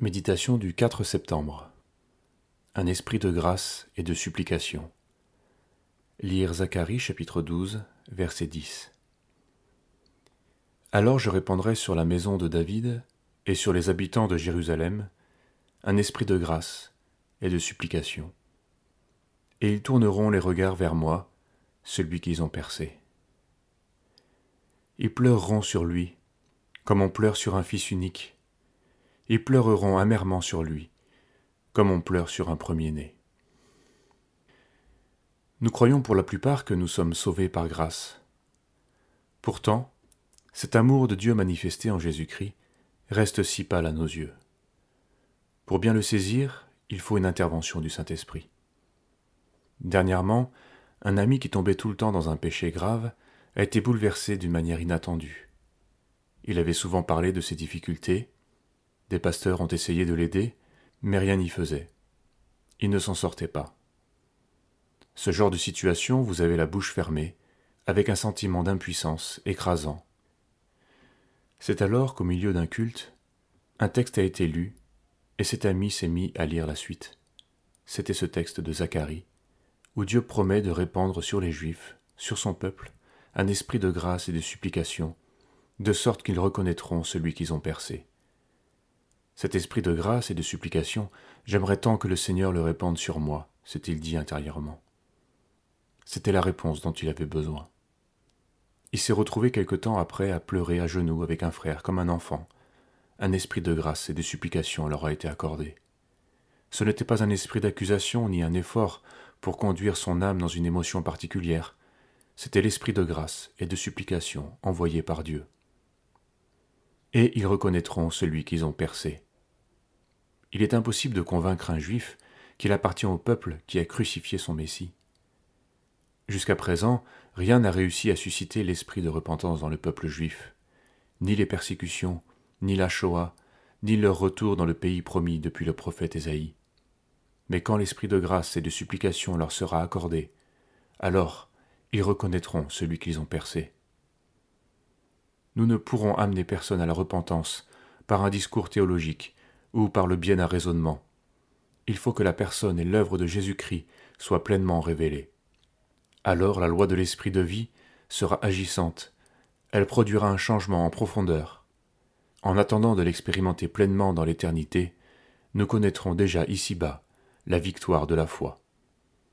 Méditation du 4 septembre. Un esprit de grâce et de supplication. Lire Zacharie chapitre 12, verset 10. Alors je répandrai sur la maison de David et sur les habitants de Jérusalem un esprit de grâce et de supplication. Et ils tourneront les regards vers moi, celui qu'ils ont percé. Ils pleureront sur lui, comme on pleure sur un fils unique ils pleureront amèrement sur lui, comme on pleure sur un premier-né. Nous croyons pour la plupart que nous sommes sauvés par grâce. Pourtant, cet amour de Dieu manifesté en Jésus-Christ reste si pâle à nos yeux. Pour bien le saisir, il faut une intervention du Saint-Esprit. Dernièrement, un ami qui tombait tout le temps dans un péché grave a été bouleversé d'une manière inattendue. Il avait souvent parlé de ses difficultés, des pasteurs ont essayé de l'aider, mais rien n'y faisait. Il ne s'en sortait pas. Ce genre de situation, vous avez la bouche fermée, avec un sentiment d'impuissance écrasant. C'est alors qu'au milieu d'un culte, un texte a été lu, et cet ami s'est mis à lire la suite. C'était ce texte de Zacharie, où Dieu promet de répandre sur les Juifs, sur son peuple, un esprit de grâce et de supplication, de sorte qu'ils reconnaîtront celui qu'ils ont percé. Cet esprit de grâce et de supplication, j'aimerais tant que le Seigneur le répande sur moi, s'est-il dit intérieurement. C'était la réponse dont il avait besoin. Il s'est retrouvé quelque temps après à pleurer à genoux avec un frère comme un enfant. Un esprit de grâce et de supplication leur a été accordé. Ce n'était pas un esprit d'accusation ni un effort pour conduire son âme dans une émotion particulière, c'était l'esprit de grâce et de supplication envoyé par Dieu. Et ils reconnaîtront celui qu'ils ont percé, il est impossible de convaincre un juif qu'il appartient au peuple qui a crucifié son Messie. Jusqu'à présent, rien n'a réussi à susciter l'esprit de repentance dans le peuple juif, ni les persécutions, ni la Shoah, ni leur retour dans le pays promis depuis le prophète Ésaïe. Mais quand l'esprit de grâce et de supplication leur sera accordé, alors ils reconnaîtront celui qu'ils ont percé. Nous ne pourrons amener personne à la repentance par un discours théologique ou par le bien d'un raisonnement. Il faut que la personne et l'œuvre de Jésus-Christ soient pleinement révélées. Alors la loi de l'esprit de vie sera agissante, elle produira un changement en profondeur. En attendant de l'expérimenter pleinement dans l'éternité, nous connaîtrons déjà ici-bas la victoire de la foi.